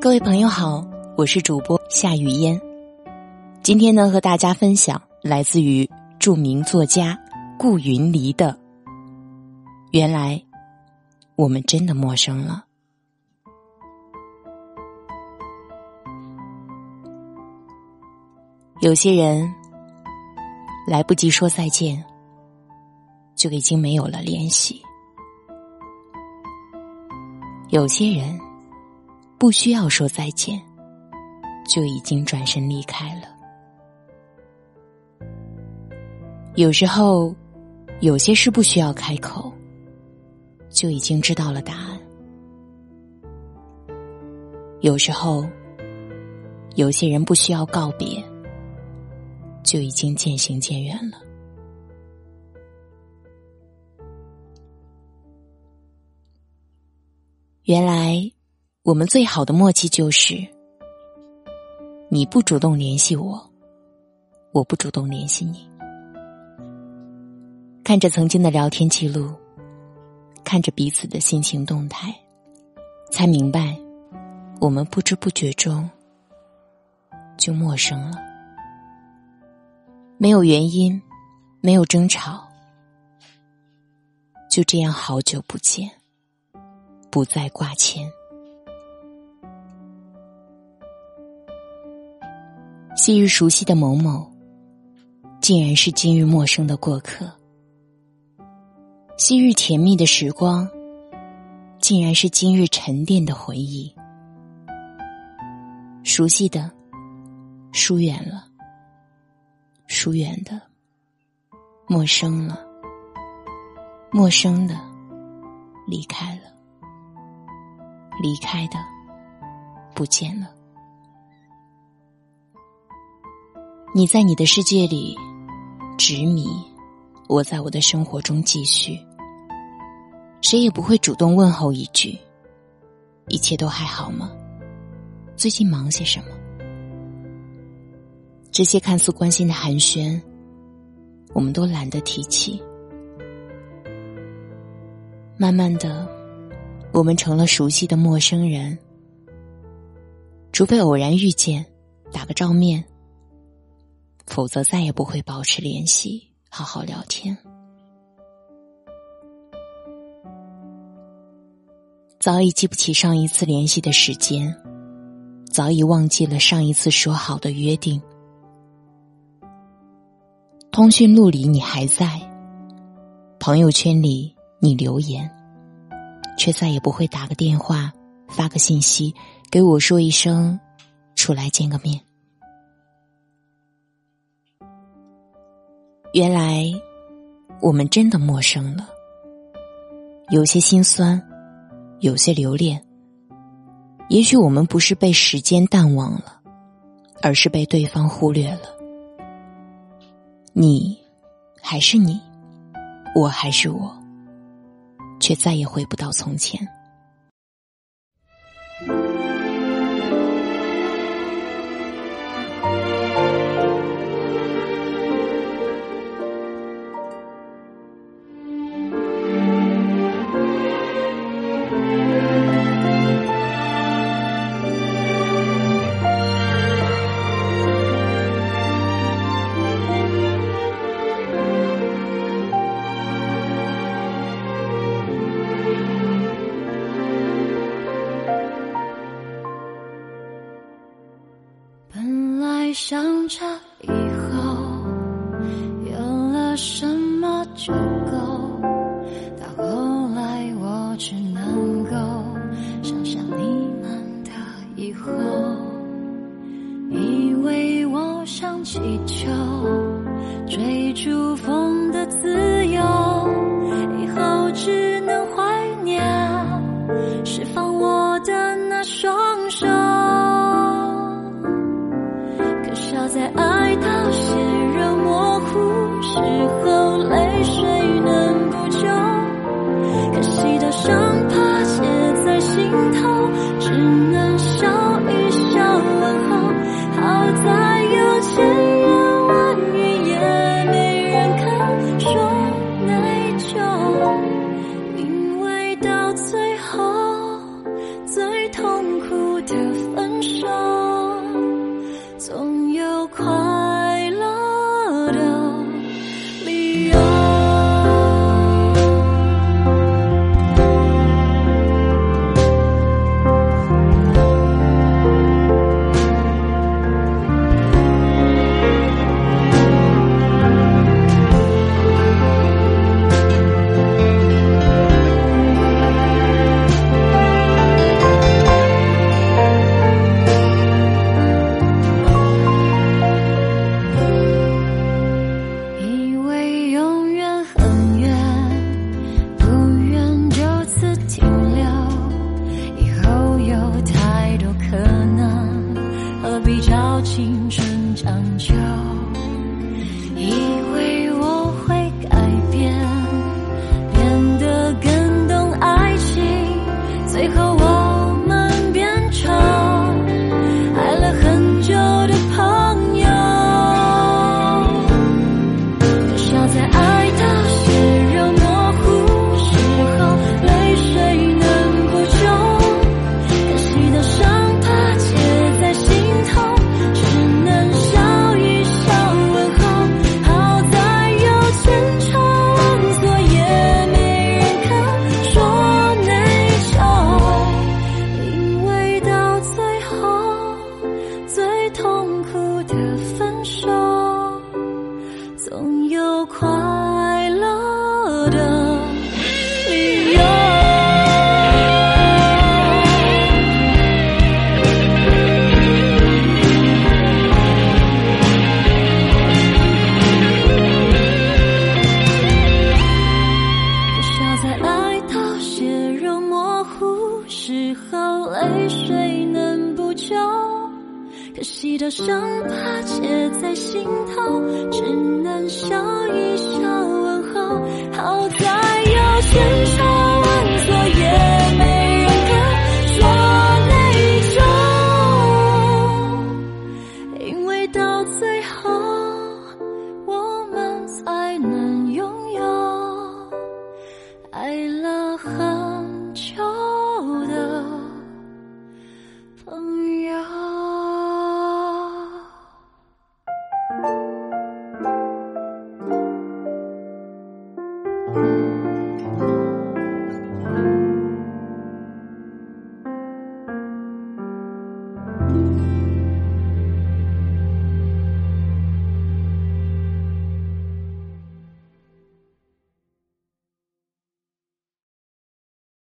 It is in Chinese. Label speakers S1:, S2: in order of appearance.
S1: 各位朋友好，我是主播夏雨嫣。今天呢，和大家分享来自于著名作家顾云离的《原来我们真的陌生了》。有些人来不及说再见，就已经没有了联系；有些人不需要说再见，就已经转身离开了。有时候，有些事不需要开口，就已经知道了答案；有时候，有些人不需要告别。就已经渐行渐远了。原来，我们最好的默契就是：你不主动联系我，我不主动联系你。看着曾经的聊天记录，看着彼此的心情动态，才明白，我们不知不觉中就陌生了。没有原因，没有争吵，就这样好久不见，不再挂牵。昔日熟悉的某某，竟然是今日陌生的过客；昔日甜蜜的时光，竟然是今日沉淀的回忆。熟悉的，疏远了。疏远的，陌生了；陌生的，离开了；离开的，不见了。你在你的世界里执迷，我在我的生活中继续。谁也不会主动问候一句：“一切都还好吗？最近忙些什么？”这些看似关心的寒暄，我们都懒得提起。慢慢的，我们成了熟悉的陌生人。除非偶然遇见，打个照面，否则再也不会保持联系，好好聊天。早已记不起上一次联系的时间，早已忘记了上一次说好的约定。通讯录里你还在，朋友圈里你留言，却再也不会打个电话、发个信息给我说一声“出来见个面”。原来我们真的陌生了，有些心酸，有些留恋。也许我们不是被时间淡忘了，而是被对方忽略了。你还是你，我还是我，却再也回不到从前。
S2: 想着以后有了什么就够，到后来我只能够想象你们的以后，以为我想祈求追逐风的自由，只好，泪水能补救。可惜的伤疤结在心头，只能笑一笑问候。好在。